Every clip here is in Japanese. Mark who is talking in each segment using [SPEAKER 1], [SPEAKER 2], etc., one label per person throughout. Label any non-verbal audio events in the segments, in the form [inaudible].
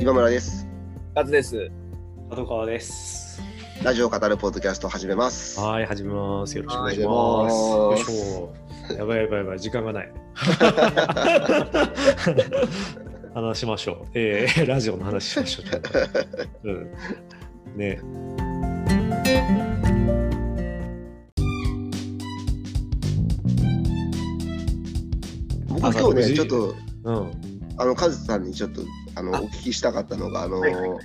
[SPEAKER 1] 今村です。
[SPEAKER 2] カズです。
[SPEAKER 3] 角川です。
[SPEAKER 1] ラジオ語るポッドキャスト始めます。
[SPEAKER 3] はい、始めます。よろしくお願いし
[SPEAKER 1] は
[SPEAKER 3] ます。
[SPEAKER 1] い
[SPEAKER 3] よいし
[SPEAKER 1] お願いし
[SPEAKER 3] ょ。やばいやばいやばい、時間がない。話しましょう。えー、ラジオの話しましょう。ちょっとうん。ね。
[SPEAKER 1] 僕今日ね、ちょっと、
[SPEAKER 3] うん。
[SPEAKER 1] あの、カズさんにちょっと、あの、
[SPEAKER 2] あ。
[SPEAKER 1] お聞きしたかったのが、あの、
[SPEAKER 2] はいはいはい。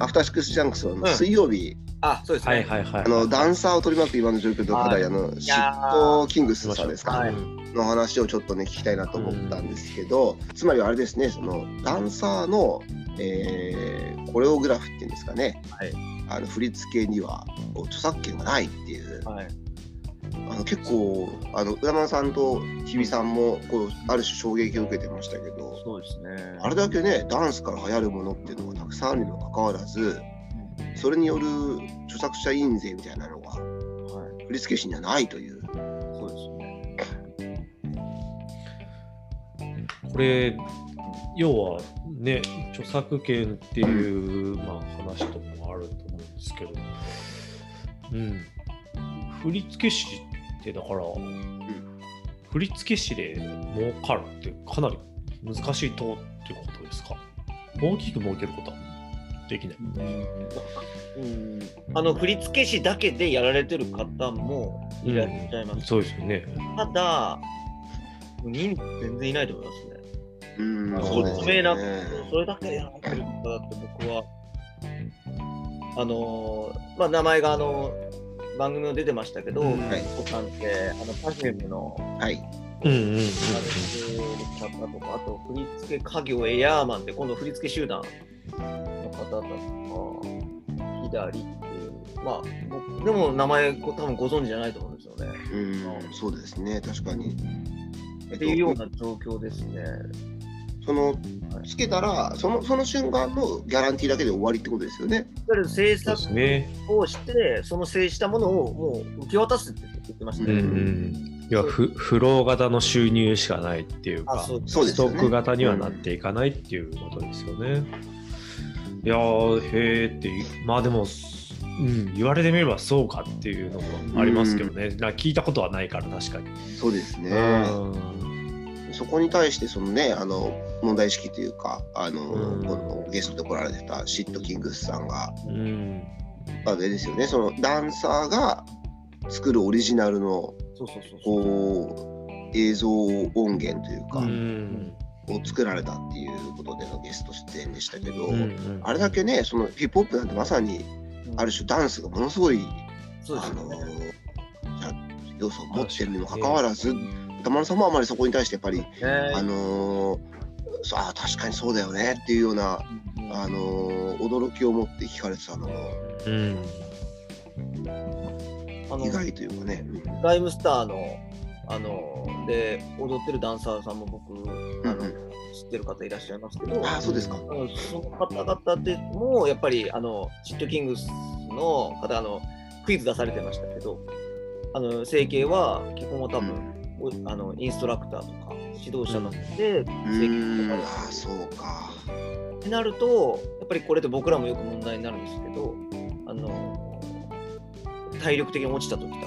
[SPEAKER 1] アフターシックスジャンクスの
[SPEAKER 2] ん。
[SPEAKER 1] 水曜日、
[SPEAKER 2] あ、そうですね。
[SPEAKER 3] はいはいはい。
[SPEAKER 1] あの、ダンサーを取り巻く今の状況と課題、あの、シットキングスさんですか、
[SPEAKER 2] はい。
[SPEAKER 1] の話をちょっとね、聞きたいなと思ったんですけど、つまりはあれですね、その、ダンサーの、えーコレオグラフっていうんですかね、
[SPEAKER 2] はい。
[SPEAKER 1] あの振り付けには著作権がないっていう、
[SPEAKER 2] はい。
[SPEAKER 1] あの結構あの浦間さんと日比さんもこうある種衝撃を受けてましたけど
[SPEAKER 2] そうですね。
[SPEAKER 1] あれだけねダンスから流行るものっていうのがたくさんあるにもかかわらずそれによる著作者印税みたいなのが
[SPEAKER 2] はい。
[SPEAKER 1] 振付師にはないという。
[SPEAKER 2] そうですね。
[SPEAKER 3] これ、要はね、著作権っていう、まあ、話ともあると思うんですけど、うん。振付師ってだから、振付師で儲かるってかなり難しいとっていうことですか？大きく儲けることはできない。
[SPEAKER 2] うん。あの、振付師だけでやられてる方もいらっしゃいます。
[SPEAKER 3] そうですよね。
[SPEAKER 2] ただ、人数全然いないと思いますね。
[SPEAKER 1] うん
[SPEAKER 3] あ
[SPEAKER 1] そうです
[SPEAKER 2] 有名な
[SPEAKER 1] よね。
[SPEAKER 2] それだけでやられてる方だって僕は、あのーまあ、名前があの番組も出てましたけど、
[SPEAKER 3] うん
[SPEAKER 1] はい
[SPEAKER 2] おさんって、あの、パフュームの
[SPEAKER 1] はい。
[SPEAKER 3] うんうんうんうん。
[SPEAKER 2] ある方とか、あと振付家業エアーマンって、今度振付集団の方とか、左っていう、まあ、僕でも名前、多分ご存知じゃないと思うんですよね。
[SPEAKER 1] うんそうですね確かに。え
[SPEAKER 2] っていうような状況ですね。
[SPEAKER 1] そのつけたらそのその瞬間のギャランティーだけで終わりってことですよね。
[SPEAKER 2] いわゆる制
[SPEAKER 3] そう
[SPEAKER 2] 作。をして、その制したものをもう受け渡すって言ってました
[SPEAKER 3] うんう
[SPEAKER 2] ね。
[SPEAKER 3] ん。要はフフロー型の収入しかないっていうか、ストック型にはなっていかないっていうことですよね。いやー、へーってまあでも、うん、言われてみればそうかっていうのもありますけどね。なんか聞いたことはないから、確かに。
[SPEAKER 1] そうですね。
[SPEAKER 3] うん
[SPEAKER 1] そこに対してそのねあの問題意識というかあの、
[SPEAKER 3] うん
[SPEAKER 1] ゲストで来られてたシットキングスさんが
[SPEAKER 3] うん。
[SPEAKER 1] あれですよねそのダンサーが作るオリジナルの
[SPEAKER 2] そうそうそう。
[SPEAKER 1] こう映像音源というか、
[SPEAKER 3] うん。
[SPEAKER 1] を作られたっていうことでのゲスト出演でしたけど、
[SPEAKER 3] うん
[SPEAKER 1] あれだけねそのヒップホップなんてまさにある種ダンスがものすごいあの
[SPEAKER 2] そうですよね。
[SPEAKER 1] じゃ要素を持ってるにもかかわらず歌丸さんもあまりそこに対してやっぱり
[SPEAKER 2] ね
[SPEAKER 1] あのーそうあ確かにそうだよねっていうような、あのー驚きを持って聞かれてたのが
[SPEAKER 3] うん。
[SPEAKER 2] あの
[SPEAKER 1] 意外というかね。
[SPEAKER 2] ライムスターの、あの、で、踊ってるダンサーさんも僕、あの、
[SPEAKER 1] うん
[SPEAKER 2] 知ってる方いらっしゃいますけど、
[SPEAKER 1] ああそうですか。
[SPEAKER 2] その方々でも、やっぱり、あの、チットキングスの方、あの、クイズ出されてましたけど、あの、整形は基本は多分、おあの、インストラクターとか、指導者ので、
[SPEAKER 1] う
[SPEAKER 2] 整形とか
[SPEAKER 1] あそうか。
[SPEAKER 2] ってなると、やっぱりこれで僕らもよく問題になるんですけど、あの、体力的に落ちた時とか、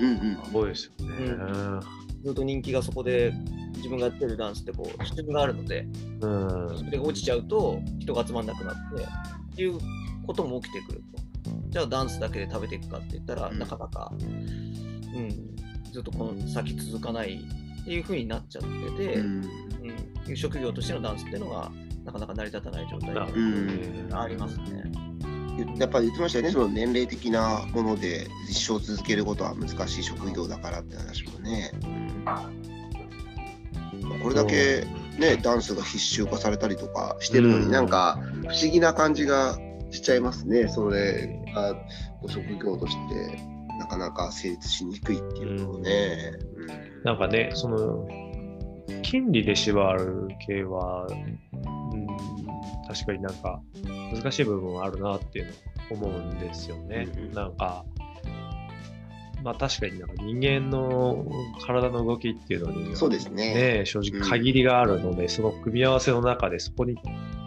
[SPEAKER 1] うんうん。
[SPEAKER 3] そうですよね。
[SPEAKER 2] ずっと人気がそこで自分がやってるダンスってこう質があるので
[SPEAKER 3] うん。
[SPEAKER 2] それが落ちちゃうと人が集まんなくなってっていうことも起きてくると。じゃあダンスだけで食べていくかって言ったら、
[SPEAKER 1] うん。
[SPEAKER 2] なかなか、うん、ずっとこの先続かないっていう風になっちゃってて、
[SPEAKER 1] う
[SPEAKER 2] うん。
[SPEAKER 1] ん
[SPEAKER 2] 職業としてのダンスっていうのがなかなか成り立たない状態がありますね。
[SPEAKER 1] やっぱり言ってましたよね、その年齢的なもので一生続けることは難しい職業だからって話もね。これだけね、ダンスが必修化されたりとかしてるのに、
[SPEAKER 3] うん。
[SPEAKER 1] なんか不思議な感じがしちゃいますね、それがこう職業としてなかなか成立しにくいっていうのをね。うん。
[SPEAKER 3] なんかね、その、権利で縛る系は、うん、確かになんか難しい部分はあるなっていうのを思うんですよね。
[SPEAKER 1] うん
[SPEAKER 3] なんか、まあ確かになんか人間の体の動きっていうのには
[SPEAKER 1] そうですね。
[SPEAKER 3] ね、正直限りがあるので、その組み合わせの中でそこに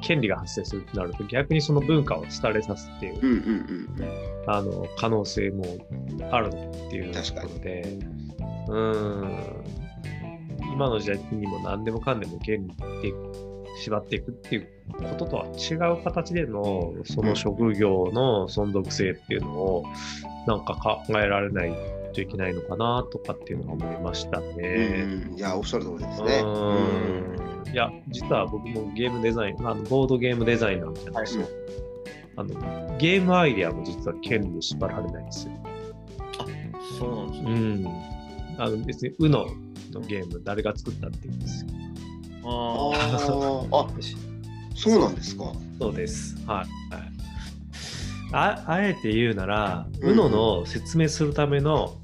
[SPEAKER 3] 権利が発生するとなると逆にその文化を廃れさすっていう、
[SPEAKER 1] うんうんうん。
[SPEAKER 3] あの可能性もあるっていうところで。うーん。今の時代的にも何でもかんでも権利って縛っていくっていうこととは違う形でのその職業の存続性っていうのをなんか考えられないといけないのかなとかっていうのは思いましたね。
[SPEAKER 1] いや、おっしゃる通りですね。
[SPEAKER 3] うんいや、実は僕もゲームデザイン、あのボードゲームデザイナーじゃないですか。あのゲームアイデアも実は権利で縛られないんですよ。
[SPEAKER 2] そうなんですね。
[SPEAKER 3] うん。あの別に UNO のゲーム誰が作ったって言うんですよ。
[SPEAKER 1] あ
[SPEAKER 2] あ
[SPEAKER 1] そうなんですか。
[SPEAKER 3] そうです。はい。はいああえて言うなら、
[SPEAKER 1] うん
[SPEAKER 3] UNO の説明するための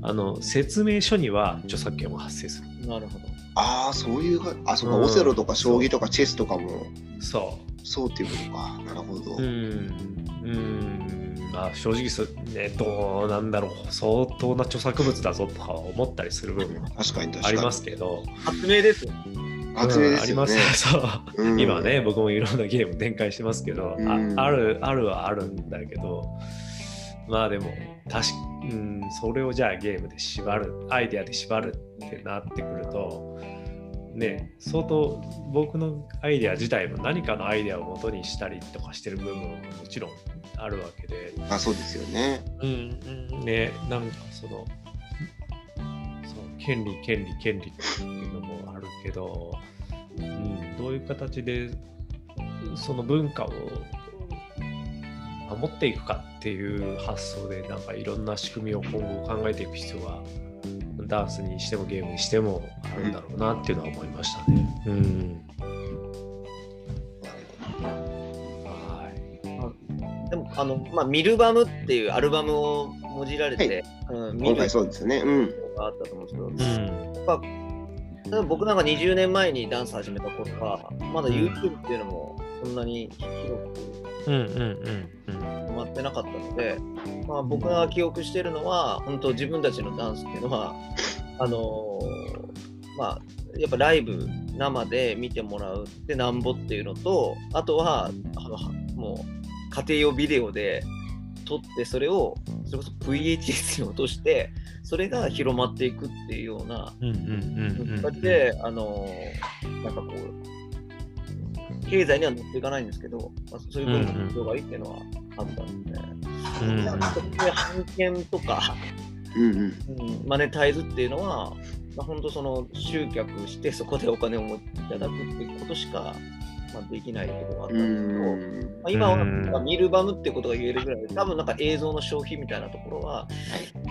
[SPEAKER 3] あの説明書には著作権は発生する。
[SPEAKER 2] あ、なるほど。
[SPEAKER 1] ああ、そういうが、あ、そうか、
[SPEAKER 3] うん
[SPEAKER 1] オセロとか将棋とかチェスとかも、
[SPEAKER 3] そ
[SPEAKER 1] そうっていうことか。なるほど。
[SPEAKER 3] う。うん。うん。まあ正直そ、ね、どうなんだろう。相当な著作物だぞとか思ったりする部分も
[SPEAKER 1] 確かに確かに。
[SPEAKER 3] ありますけど。
[SPEAKER 2] 発明ですよ。
[SPEAKER 1] 発明ですよね
[SPEAKER 3] うんあり。ます [laughs] そう。
[SPEAKER 1] うん
[SPEAKER 3] 今ね、僕もいろんなゲーム展開してますけど、
[SPEAKER 1] うん
[SPEAKER 3] あある、あるはあるんだけど、まあでも、確かうん、それをじゃあゲームで縛る、アイデアで縛るってなってくると、ね、相当僕のアイデア自体も何かのアイデアを元にしたりとかしてる部分ももちろんあるわけで、
[SPEAKER 1] あ、そうですよね。
[SPEAKER 3] うんうん、ね、なんかその、権利、権利、権利っていうのもあるけど、うん、どういう形でその文化を守っていくかっていう発想で、なんかいろんな仕組みを今後考えていく必要が、ダンスにしてもゲームにしてもあるんだろうなっていうのは思いましたね。うん。はい。
[SPEAKER 2] でも、あの、まあ、ミルバムっていうアルバムをもじられて、うん、見る
[SPEAKER 1] 今回そうですよね。うん。
[SPEAKER 2] があったと思うんですけど、
[SPEAKER 3] うん。
[SPEAKER 2] 例えば僕なんか20年前にダンス始めた頃は、まだ YouTube っていうのもそんなに広く
[SPEAKER 3] うんうんうんうん。
[SPEAKER 2] 止まってなかったので、まあ、僕が記憶してるのは、本当自分たちのダンスっていうのは、あのーまあ、やっぱライブ生で見てもらうってなんぼっていうのと、あとは、あのはもう家庭用ビデオで撮って、それをそれこそ VHS に落として、それが広まっていくっていうような。形で、あのーなんかこう、経済には乗っていかないんですけど、まあ、そういう文化の広がりっていうのはあったんで、
[SPEAKER 3] うん
[SPEAKER 2] なんかそういう版権とか、
[SPEAKER 1] うん
[SPEAKER 2] マネタイズっていうのは、まあ、本当その集客してそこでお金をもいただくっていうことしか、まあ、できないところがあった
[SPEAKER 1] うん
[SPEAKER 2] ですけど、ま
[SPEAKER 1] ん。
[SPEAKER 2] あ、今は
[SPEAKER 3] うん。
[SPEAKER 2] なんか見るバムってことが言えるぐらいで、多分なんか映像の消費みたいなところは、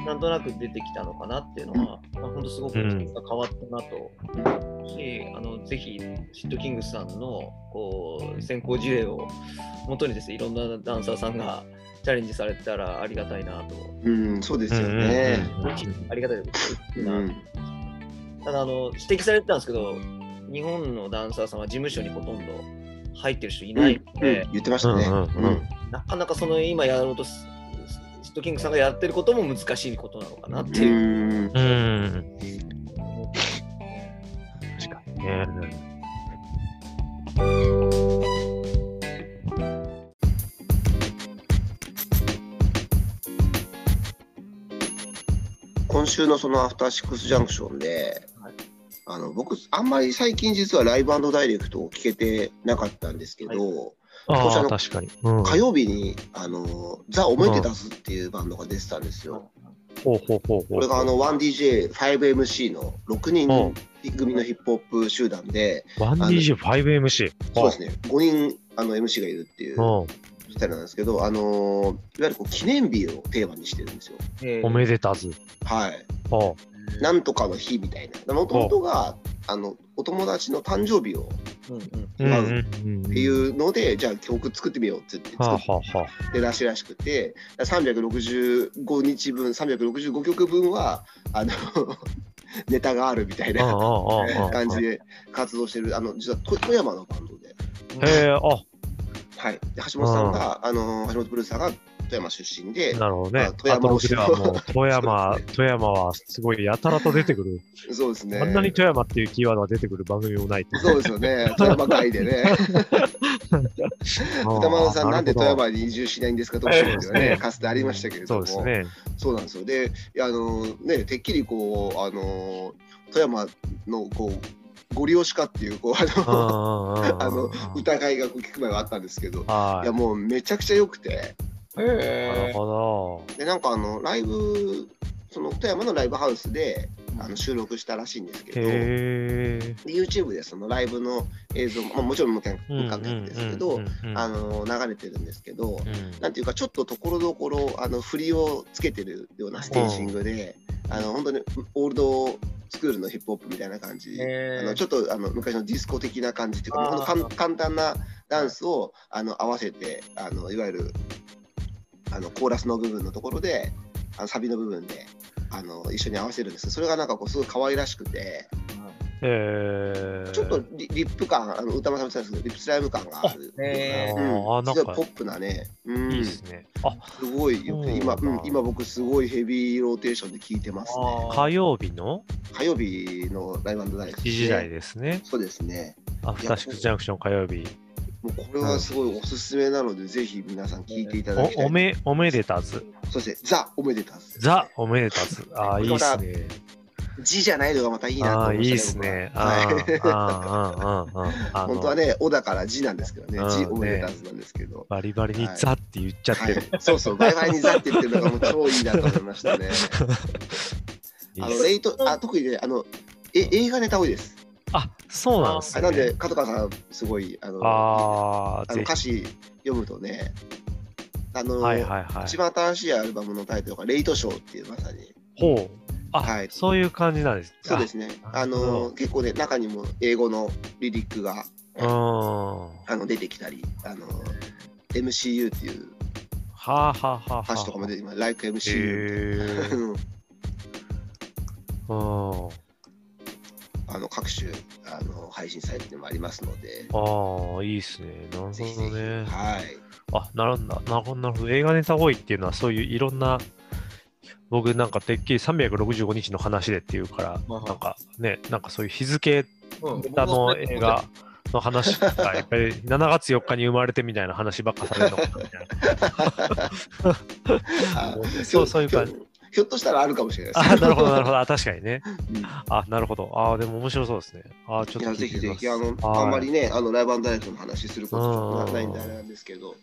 [SPEAKER 2] なんとなく出てきたのかなっていうのは、まあ、本当すごく
[SPEAKER 3] うん。
[SPEAKER 2] 変わったなと思うし、あのぜひ、シットキングスさんのこう先行事例を元にですね、いろんなダンサーさんがチャレンジされてたらありがたいなと、
[SPEAKER 1] うん、そうですよね。
[SPEAKER 2] ありがたいですな
[SPEAKER 1] うん。
[SPEAKER 2] ただあの、指摘されてたんですけど、日本のダンサーさんは事務所にほとんど入ってる人い
[SPEAKER 1] うん
[SPEAKER 2] ないので、
[SPEAKER 1] 言ってましたね。
[SPEAKER 3] うんうんうん
[SPEAKER 2] なかなかその今やろうとす、シットキングさんがやってることも難しいことなのかなっていう。
[SPEAKER 1] うん。
[SPEAKER 3] うん。確かにね。
[SPEAKER 1] 今週のそのアフターシックスジャンクションで、
[SPEAKER 2] はい
[SPEAKER 1] あの僕、あんまり最近実はライブダイレクトを聞けてなかったんですけど、
[SPEAKER 3] ああ、
[SPEAKER 1] 少しあの
[SPEAKER 3] 確かに。うん
[SPEAKER 1] 火曜日にあのザ・オメテダスっていうバンドが出てたんですよ。
[SPEAKER 3] ほうほうほうほう。
[SPEAKER 1] これがあの 1DJ、5MC の6
[SPEAKER 3] う
[SPEAKER 1] 人
[SPEAKER 3] ん
[SPEAKER 1] 組のヒップホップ集団で、
[SPEAKER 3] 1DJ5MC。
[SPEAKER 1] そうですね、5人あの MC がいるっていう
[SPEAKER 3] うん。
[SPEAKER 1] スタイルなんですけど、あのいわゆるこう記念日をテーマにしてるんですよ。
[SPEAKER 2] えー
[SPEAKER 3] おめでたず。
[SPEAKER 1] はい。
[SPEAKER 3] ほ
[SPEAKER 1] なんとかの日みたいな。もともとが、あの、お友達の誕生日を
[SPEAKER 2] うんうん
[SPEAKER 3] う。
[SPEAKER 1] 祝う
[SPEAKER 3] うんうん。
[SPEAKER 1] っていうので、じゃあ曲作ってみようって言って
[SPEAKER 3] はあ
[SPEAKER 1] 作
[SPEAKER 3] はあは
[SPEAKER 1] って出しらしくて、365日分、365曲分は、あの、[laughs] ネタがあるみたいな。感じで活動してる、あの、実は富富山のバンドで、
[SPEAKER 3] へえ、あ、
[SPEAKER 1] はい。で橋本さんが、あの、橋本プロデューサーが富富山出身で、
[SPEAKER 3] なるほどね。
[SPEAKER 1] まあ富山推し
[SPEAKER 3] 富山、[laughs] 富山はすごいやたらと出てくる。
[SPEAKER 1] そうですね。
[SPEAKER 3] あんなに富山っていうキーワードが出てくる番組もない。
[SPEAKER 1] そうですよね。富山会でね。[laughs] 歌丸さん、なんで富山に移住しないんですかとおっしゃるんですよね。かつてありましたけれども。
[SPEAKER 3] そうですね。
[SPEAKER 1] そうなんですよ。で、あのね、てっきりこう、あの富山のこう、ご利用しかっていう、こう、あの、あの疑いが聞く前はあったんですけど、いや、もうめちゃくちゃ良くて、
[SPEAKER 3] なる
[SPEAKER 2] へ
[SPEAKER 3] ほど。
[SPEAKER 1] で、なんかあの、ライブ、その富山のライブハウスであの収録したらしいんですけど。で YouTube でそのライブの映像も、まあ、もちろん無観客ですけど、あの流れてるんですけど、なんていうか、ちょっとところどころ、あの振りをつけてるようなステージングで、あの本当にオールドスクールのヒップホップみたいな感じ、
[SPEAKER 2] え
[SPEAKER 1] あのちょっとあの昔のディスコ的な感じっていうか、簡単なダンスをあの合わせて、あのいわゆるあのコーラスの部分のところで、あのサビの部分であの一緒に合わせるんですそれがなんかこうすごい可愛らしくて、
[SPEAKER 3] えー、
[SPEAKER 1] ちょっとリリップ感、あの歌丸さんも言ってたんですけど、リップスライム感がある。
[SPEAKER 2] へー
[SPEAKER 1] うんすごいポップなね、うん、
[SPEAKER 3] いいですね。あ、
[SPEAKER 1] すごいよくて、今、
[SPEAKER 3] そうなん
[SPEAKER 1] 今僕すごいヘビーローテーションで聞いてますね。
[SPEAKER 3] 火曜日の？
[SPEAKER 1] 火曜日のライブダイレクト
[SPEAKER 3] 1時台ですね。
[SPEAKER 1] そうですね。
[SPEAKER 3] アフターシックスジャンクション火曜日。
[SPEAKER 1] もうこれはすごいおすすめなので、ぜひ皆さん聞いていただきたい。
[SPEAKER 3] おおめ、おめでたず。
[SPEAKER 1] そして、ザ・おめでたず。
[SPEAKER 3] ザ・おめでたず。[laughs] ああ、いいっすね。
[SPEAKER 1] 字じゃないのがまたいいなと
[SPEAKER 3] ああ、
[SPEAKER 1] 思いました
[SPEAKER 3] いいっすね。
[SPEAKER 1] 僕ははい [laughs] 本当はね、おだから字なんですけどね
[SPEAKER 3] う、ん
[SPEAKER 1] 字おめでたずなんですけど。
[SPEAKER 3] バリバリにザって言っちゃってる。
[SPEAKER 1] はい、そうそう、バイバイにザって言ってるのがもう超いいなと思いましたね。あのレイトあ特にねあのえ映画ネタ多いです。
[SPEAKER 3] あ、そうなんですね。
[SPEAKER 1] あなんで角川さんすごいあの
[SPEAKER 3] ああ、
[SPEAKER 1] あの
[SPEAKER 3] ぜ
[SPEAKER 1] 歌詞読むとねあの、
[SPEAKER 3] ひ。はいはいはい
[SPEAKER 1] 一。番新しいアルバムのタイトルが「レイトショー」っていうまさに
[SPEAKER 3] ほう。あ、
[SPEAKER 1] はい
[SPEAKER 3] そういう感じなんです。
[SPEAKER 1] そうですねあ
[SPEAKER 3] なるほど
[SPEAKER 1] の結構ね中にも英語のリリックが
[SPEAKER 3] あ。うん。は
[SPEAKER 1] あの出てきたりあの MCU っていう
[SPEAKER 3] あはあはあはあ。
[SPEAKER 1] 歌詞とかも出てきます「Like
[SPEAKER 3] へ
[SPEAKER 1] MCU」[laughs]
[SPEAKER 3] え。
[SPEAKER 1] うん
[SPEAKER 3] うん。
[SPEAKER 1] あの各種あの配信サイトでもありますので
[SPEAKER 3] ああ、いいっすね。なるほど
[SPEAKER 1] ぜひぜひ
[SPEAKER 3] ね。
[SPEAKER 1] はい
[SPEAKER 3] あ、なるんだ。なるほど、なるほど。映画ネタ多いっていうのは、そういういろんな、僕なんかてっきり365日の話でっていうから、
[SPEAKER 2] はい
[SPEAKER 3] なんかね、なんかそういう日付
[SPEAKER 2] うん
[SPEAKER 3] 歌の映画の話が、やっぱり7月4日に生まれてみたいな話ばっかされるのかみたい [laughs]
[SPEAKER 1] あ
[SPEAKER 3] な。そう、そういう感じ。
[SPEAKER 1] ひょっとしたらあるかもしれないです
[SPEAKER 3] あ、なるほど、なるほど。あ確かにね。
[SPEAKER 1] うん
[SPEAKER 3] あ、なるほど。あでも面白そうですね。あちょっと
[SPEAKER 1] ぜひぜひあの、
[SPEAKER 3] はい
[SPEAKER 1] あんまりねあのライブダイレクトの話することないんであれなんですけど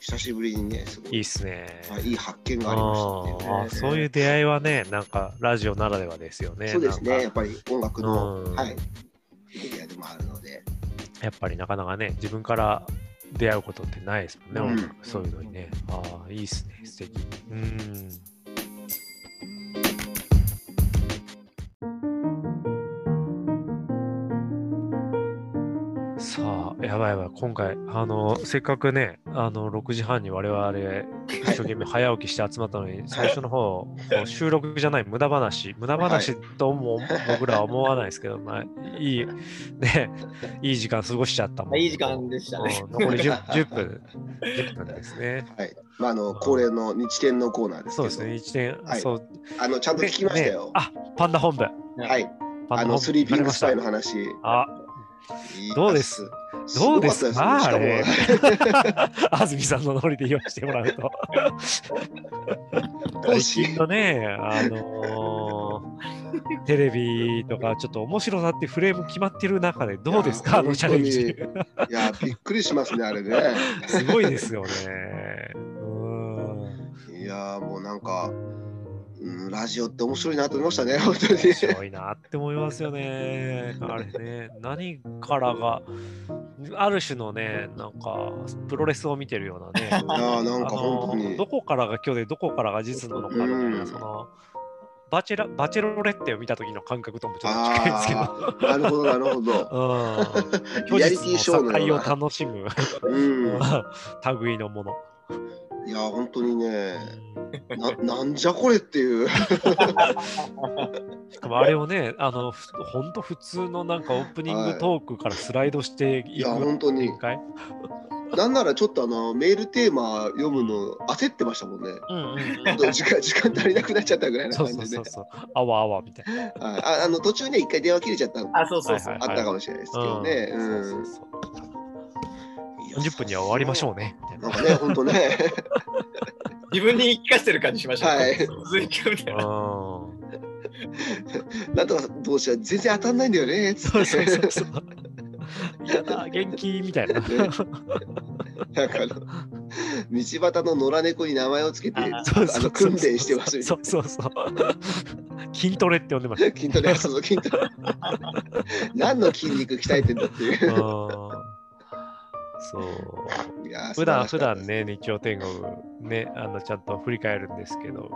[SPEAKER 1] 久しぶりにねすごい
[SPEAKER 3] いいっすね。
[SPEAKER 1] はいいい発見がありましたね
[SPEAKER 3] そういう出会いはね、なんかラジオならではですよね。
[SPEAKER 1] そうですねやっぱり音楽の、
[SPEAKER 3] うん
[SPEAKER 1] はいメディアでもあるので
[SPEAKER 3] やっぱりなかなかね、自分から出会うことってないですもんね、
[SPEAKER 1] うん
[SPEAKER 3] そういうのにね。ああ、いいっすね、素敵。うん。やばいやばい、今回、あの、せっかくね、あの、6時半に我々、一生懸命早起きして集まったのに、最初の方、収録じゃない無駄話、無駄話とも僕らは思わないですけど、まあ、いい、ね、いい時間過ごしちゃったもん。
[SPEAKER 2] あいい時間でしたね。
[SPEAKER 3] うん残り 10, 10分、10分ですね。
[SPEAKER 1] はい。まああの恒例の日天のコーナーです
[SPEAKER 3] そうですね、1点、
[SPEAKER 1] はい。
[SPEAKER 3] そう。
[SPEAKER 1] あのちゃんと聞きましたよ、
[SPEAKER 3] ねあ、パンダ本部。
[SPEAKER 1] はい。あのスリーピングスパイの話
[SPEAKER 3] た。あ、どうです？どうです？かあれ。[laughs] 安住さんのノリで言わせてもらうと。[laughs] 最近のね、あのーテレビとかちょっと面白さってフレーム決まってる中でどうですか？あのチャレンジ。
[SPEAKER 1] いやびっくりしますねあれね [laughs]
[SPEAKER 3] すごいですよね。うん。
[SPEAKER 1] いやーもうなんか、うん、ラジオって面白いなと思いましたね、本当に。
[SPEAKER 3] 面白いなって思いますよね。あれね、何からが、ある種のね、なんか、プロレスを見てるようなね。
[SPEAKER 1] いやーなんか本当に。
[SPEAKER 3] どこからが虚でどこからが実なのかみたいな、
[SPEAKER 1] うん
[SPEAKER 3] そのバチェラバチェロレッテを見た時の感覚ともちょっと近いですけど。
[SPEAKER 1] ああ、なるほど、なるほど。[laughs]
[SPEAKER 3] うん、
[SPEAKER 1] リアリティショーの
[SPEAKER 3] を楽しむ
[SPEAKER 1] うん。[laughs]
[SPEAKER 3] 類のもの。
[SPEAKER 1] いやー、本当にね、ななんじゃこれっていう。[laughs]
[SPEAKER 3] しかもあれをね、あの、ふほんと普通のなんかオープニングトークからスライドしてい
[SPEAKER 1] いや、
[SPEAKER 3] く
[SPEAKER 1] 本当に
[SPEAKER 3] 展。開？[laughs]
[SPEAKER 1] なんならちょっとあのメールテーマ読むの焦ってましたもんね。
[SPEAKER 3] うんうん。
[SPEAKER 1] ちょっと時間 [laughs] 時間足りなくなっちゃったぐらいな
[SPEAKER 3] そう
[SPEAKER 1] 感じで。
[SPEAKER 3] そうそうそう。あわあわみたいな。
[SPEAKER 1] はいああの途中ね一回電話切れちゃったのあ
[SPEAKER 2] あ、そうそうそう。
[SPEAKER 3] はいはい
[SPEAKER 1] ったかもしれないですけどね。
[SPEAKER 3] うん
[SPEAKER 1] うん
[SPEAKER 3] そうそうそう。40分には終わりましょうね。な
[SPEAKER 1] なんかね、本当ね。
[SPEAKER 2] 自分に言い聞かせてる感じしました。
[SPEAKER 1] はい
[SPEAKER 2] 続いてみたいな。
[SPEAKER 3] うん
[SPEAKER 1] なんとかどうしよう、全然当たんないんだよね。
[SPEAKER 3] そうそうそうそう。やだ、元気みたいな。
[SPEAKER 1] なんかあの道端の野良猫に名前をつけて、
[SPEAKER 2] あ
[SPEAKER 1] の訓練してますみた
[SPEAKER 3] そ
[SPEAKER 1] いう
[SPEAKER 3] そうそう。筋トレって呼んでまし
[SPEAKER 1] な。筋トレ、そうそう筋トレ。何の筋肉鍛えてんだってい
[SPEAKER 3] う。そう。普段普段ね、日曜天国ね、あのちゃんと振り返るんですけど、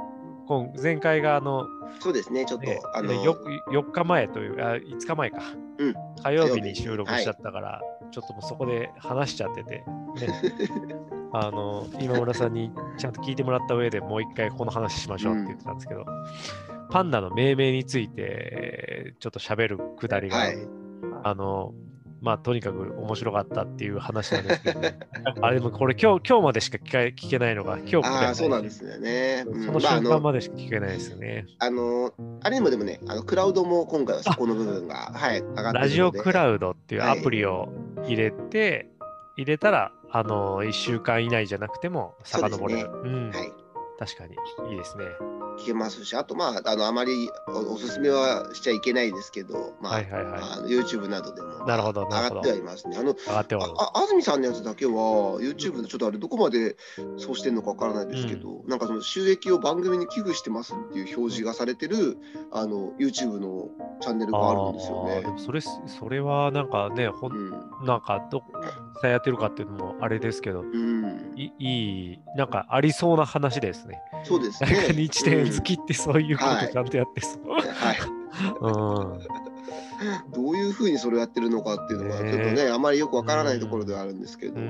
[SPEAKER 3] 今前回があの、
[SPEAKER 1] そうですね、ちょっと、
[SPEAKER 3] ね、
[SPEAKER 1] あの、
[SPEAKER 3] よ4日前という、あ5日前か、
[SPEAKER 1] うん。
[SPEAKER 3] 火曜日
[SPEAKER 1] に
[SPEAKER 3] に収録しちゃったから、ちょっともうそこで話しちゃってて、ね、[laughs] あの今村さんにちゃんと聞いてもらった上でもう一回この話しましょうって言ってたんですけど、パンダの命名についてちょっと喋るくだりが、
[SPEAKER 1] はい。
[SPEAKER 3] あのまあとにかく面白かったっていう話なんですけど、ね、[laughs] あれでもこれ今日今日までしか聞か聞けないのが今日
[SPEAKER 1] ああ、そうなんですよね。
[SPEAKER 3] その
[SPEAKER 1] うんまあ、あの、
[SPEAKER 3] 瞬間までしか聞けないですよね。
[SPEAKER 1] あの、あれにもでもね、あのクラウドも今回はそこの部分が、[laughs] はい、上がってるので。
[SPEAKER 3] ラジオクラウドっていう
[SPEAKER 1] はい
[SPEAKER 3] アプリを入れて、入れたら、あの、1週間以内じゃなくても遡れる。うん、
[SPEAKER 1] はい、
[SPEAKER 3] 確かに、いいですね。
[SPEAKER 1] 聞けますし、あと、まあ、あの、あまりおおすすめはしちゃいけないですけど、まあ、
[SPEAKER 3] はいはいはい。
[SPEAKER 1] あの YouTube などでも、
[SPEAKER 3] なるほど
[SPEAKER 1] 上がってはいますね。あの、
[SPEAKER 3] 上がっては
[SPEAKER 1] ああ安住さんのやつだけは YouTube でちょっとあれどこまでそうしてるのかわからないですけど、なんかその収益を番組に寄付してますっていう表示がされてるあの YouTube のチャンネルがあるんですよね。
[SPEAKER 3] それ、それはなんかね、ほん
[SPEAKER 1] うん。
[SPEAKER 3] なんかど、伝えやってるかっていうのもあれですけど、
[SPEAKER 1] うん、
[SPEAKER 3] いいい、なんかありそうな話ですね。
[SPEAKER 1] そうです
[SPEAKER 3] なんか
[SPEAKER 1] ね。
[SPEAKER 3] 日点好きってそういうこ
[SPEAKER 1] はい
[SPEAKER 3] とちゃんとやってそう。
[SPEAKER 1] うんはい、
[SPEAKER 3] うん
[SPEAKER 1] どういうふうにそれをやってるのかっていうのがちょっとねあまりよくわからないところではあるんですけど、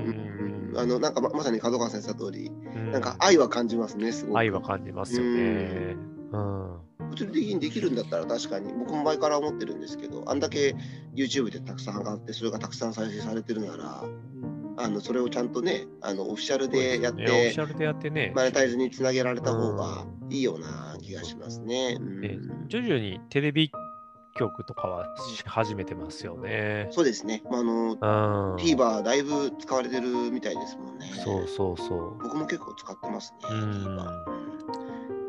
[SPEAKER 1] あのなんかままさに角川先生の通り、
[SPEAKER 3] うん
[SPEAKER 1] なんか愛は感じますね、すごく。
[SPEAKER 3] 愛は感じますよね。うん。
[SPEAKER 1] 物理的にできるんだったら確かに僕も前から思ってるんですけどあんだけ YouTube でたくさん上がってそれがたくさん再生されてるならあのそれをちゃんとねあのオフィシャルでやっ
[SPEAKER 3] そうですねオフィ
[SPEAKER 1] て
[SPEAKER 3] シャルでやってね、
[SPEAKER 1] マネタイズにつなげられた方がいいような気がしますね。うん
[SPEAKER 3] で徐々にテレビ局とかはし始めてますよね。
[SPEAKER 1] そうですね、まあ、あの
[SPEAKER 3] うん。
[SPEAKER 1] TVer だいぶ使われてるみたいですもんね。
[SPEAKER 3] そうそうそう。
[SPEAKER 1] 僕も結構使ってますね。
[SPEAKER 3] うん
[SPEAKER 1] TVer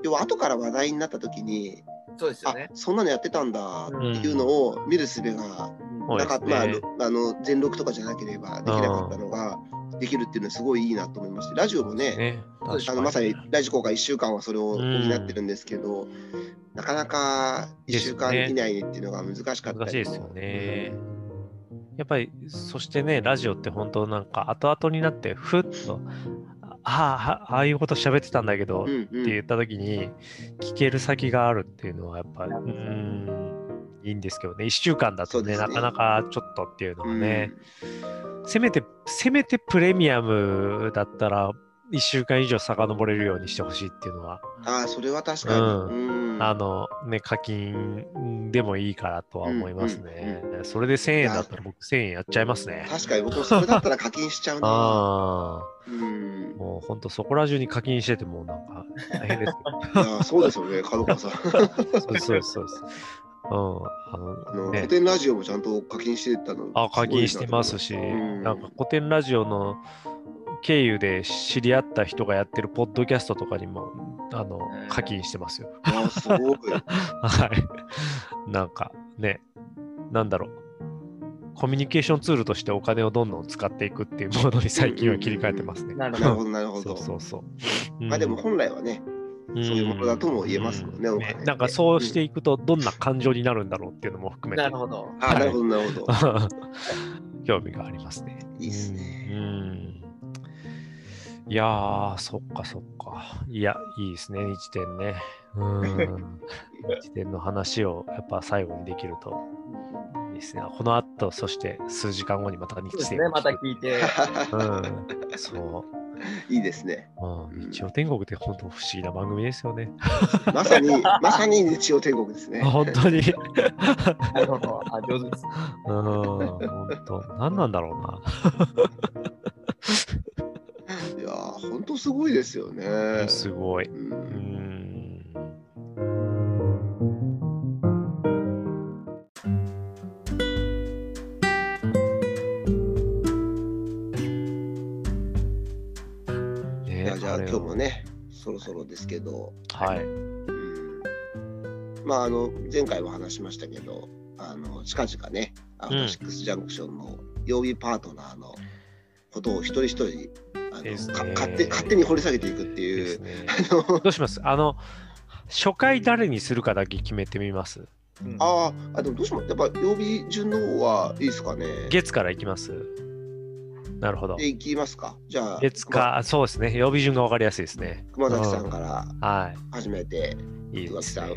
[SPEAKER 1] 要は後から話題になった時に、あ
[SPEAKER 2] そうですよね。
[SPEAKER 1] そんなのやってたんだっていうのを見る術が
[SPEAKER 3] そうです
[SPEAKER 1] なかった、まあ
[SPEAKER 3] ね。
[SPEAKER 1] あの全録とかじゃなければできなかったのができるっていうのはすごいいいなと思いまして、ラジオもね、あのまさにラジコが1週間はそれを補
[SPEAKER 3] うん
[SPEAKER 1] ってるんですけど、なかなか1週間以内にっていうのが難しかったり
[SPEAKER 3] 難しいですよね。やっぱり、そしてね、ラジオって本当なんか後々になって、ふっと、ああ、ああいうこと喋ってたんだけど、
[SPEAKER 1] うんうん。
[SPEAKER 3] って言った時に聞ける先があるっていうのはやっぱり、うん、いいんですけどね、1週間だとね、
[SPEAKER 1] ね。
[SPEAKER 3] なかなかちょっとっていうのはね、せめて、せめてプレミアムだったら、1週間以上遡れるようにしてほしいっていうのは、
[SPEAKER 1] ああ、それは確かに。
[SPEAKER 3] うん
[SPEAKER 1] うん
[SPEAKER 3] あのね、課金でもいいからとは思いますね。それで1000円だったら僕1000円やっちゃいますね。
[SPEAKER 1] 確かに僕もそれだったら課金しちゃうな。
[SPEAKER 3] ああ、
[SPEAKER 1] うん、
[SPEAKER 3] もう本当そこら中に課金しててもなんか大変ですけど。[laughs]
[SPEAKER 1] いやそうですよね、角川さん。
[SPEAKER 3] そうですそうですそうです。うん、あ
[SPEAKER 1] あ
[SPEAKER 3] のね
[SPEAKER 1] の古、典ラジオもちゃんと課金してたの。
[SPEAKER 3] あ課金してますし、
[SPEAKER 1] うん
[SPEAKER 3] なんか古典ラジオの経由で知り合った人がやってるポッドキャストとかにもあの
[SPEAKER 2] うん
[SPEAKER 3] 課金してますよ。
[SPEAKER 1] あすごい。[laughs]
[SPEAKER 3] はい。なんかね、なんだろう。コミュニケーションツールとしてお金をどんどん使っていくっていうものに最近は切り替えてますね。
[SPEAKER 2] なるほど。
[SPEAKER 1] なるほど、なるほど。
[SPEAKER 3] そうそうそう。
[SPEAKER 1] まあでも本来はね、
[SPEAKER 3] うん、
[SPEAKER 1] そういうものだとも言えますもんね
[SPEAKER 3] う
[SPEAKER 1] お金って
[SPEAKER 3] なんかそうしていくとどんな感情になるんだろうっていうのも含めて
[SPEAKER 2] なるほど。
[SPEAKER 1] あなるほど、なるほど。[laughs]
[SPEAKER 3] 興味がありますね。
[SPEAKER 1] いいっすね
[SPEAKER 3] うん。うんいやー、そっかそっか。いや、いいですね、日展ね。うん。[laughs] 日展の話をやっぱ最後にできるといいですね。この後、そして数時間後にまた日展
[SPEAKER 2] そうですね、また聞いて。
[SPEAKER 3] うん。そう。
[SPEAKER 1] いいですね。
[SPEAKER 3] うん、日曜天国って本当不思議な番組ですよね。
[SPEAKER 1] まさに、まさに日曜天国ですね。[laughs]
[SPEAKER 3] 本当に。[laughs]
[SPEAKER 2] なるほど。あ、上手です。
[SPEAKER 3] うん、本当。何なんだろうな。
[SPEAKER 1] 当すごいですよね。
[SPEAKER 3] すごい。
[SPEAKER 1] う
[SPEAKER 3] うん
[SPEAKER 1] じゃあ今日もねそろそろですけど、
[SPEAKER 3] はい。
[SPEAKER 1] うん、まああの前回も話しましたけどあの近々ねアフターシックスジャンクションの曜日パートナーのことを一人一人勝手勝手に掘り下げていくって
[SPEAKER 3] で
[SPEAKER 1] いう。
[SPEAKER 3] すね。どうします？あの、初回誰にするかだけ決めてみます。
[SPEAKER 2] うん
[SPEAKER 1] あーあでもどうします？やっぱ曜日順の方はいいですかね。
[SPEAKER 3] 月からいきます。なるほど
[SPEAKER 1] で。いきますか？じゃあ
[SPEAKER 3] 月か、そうですね。曜日順が分かりやすいですね。
[SPEAKER 1] 熊崎さんから
[SPEAKER 3] は
[SPEAKER 1] 始めて、
[SPEAKER 3] い。いいですね。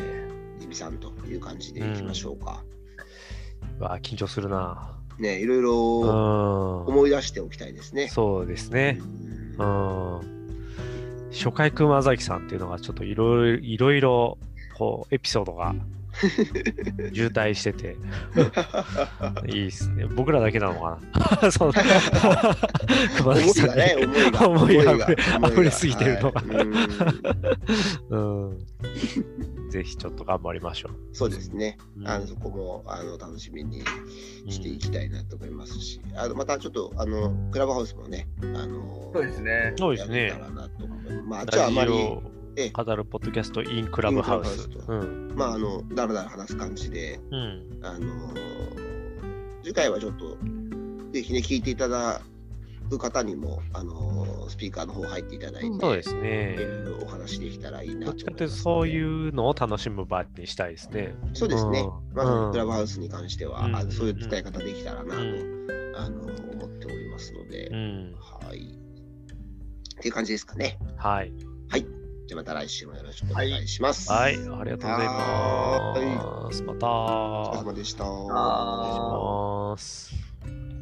[SPEAKER 1] イビさんという感じでいきましょうか。
[SPEAKER 3] うわ、緊張するな。
[SPEAKER 1] ねいろいうろ
[SPEAKER 3] ん。
[SPEAKER 1] 思い出しておきたいですね。
[SPEAKER 3] そうですね。
[SPEAKER 1] う
[SPEAKER 3] うんん。初回熊崎さんっていうのがちょっといろいろ、いろいろ、こう、エピソードが渋滞してて、[laughs] いいですね。僕らだけなのかな？[laughs] その [laughs] 熊
[SPEAKER 1] 思い
[SPEAKER 3] 崎さ
[SPEAKER 1] ね、
[SPEAKER 3] に
[SPEAKER 1] 思いが。
[SPEAKER 3] 思いが
[SPEAKER 1] 思いが
[SPEAKER 3] 溢れすぎてるのが
[SPEAKER 1] はいうん
[SPEAKER 3] うん。ぜひちょっと頑張りましょ
[SPEAKER 1] そうですね。
[SPEAKER 3] う。
[SPEAKER 1] あのそこもあの楽しみに
[SPEAKER 3] うん
[SPEAKER 1] していきたいなと思いますし、あのまたちょっとあのクラブハウスもね、あの
[SPEAKER 2] そうですね。
[SPEAKER 3] そうですね
[SPEAKER 1] まあ、あっちはあまり、
[SPEAKER 3] 語るポッドキャストインクラブハウス。うん。
[SPEAKER 1] まあ、あのだらだら話す感じで、
[SPEAKER 3] うん。
[SPEAKER 1] あの次回はちょっとぜひね聞いていただく方にもあのスピーカーの方入っていただいて、
[SPEAKER 3] そうです
[SPEAKER 1] い
[SPEAKER 3] ね。
[SPEAKER 1] お話できたらいいなと思います
[SPEAKER 3] どっちかというとそういうのを楽しむ場にしたいですね。
[SPEAKER 1] そうですね、
[SPEAKER 3] うん
[SPEAKER 1] まず
[SPEAKER 3] うん
[SPEAKER 1] クラブハウスに関しては、
[SPEAKER 3] うん
[SPEAKER 1] あそういう伝え方できたらなと、
[SPEAKER 3] うん
[SPEAKER 1] あの思っておりますので、
[SPEAKER 3] うん。
[SPEAKER 1] はい。っていう感じですかね。
[SPEAKER 3] はい。
[SPEAKER 1] はい。じゃあまた来週もよろしくお願いします。
[SPEAKER 3] はい。ありがとうございます。また。
[SPEAKER 1] お疲れ
[SPEAKER 3] お
[SPEAKER 1] 様でした。
[SPEAKER 2] あ
[SPEAKER 3] 願いします。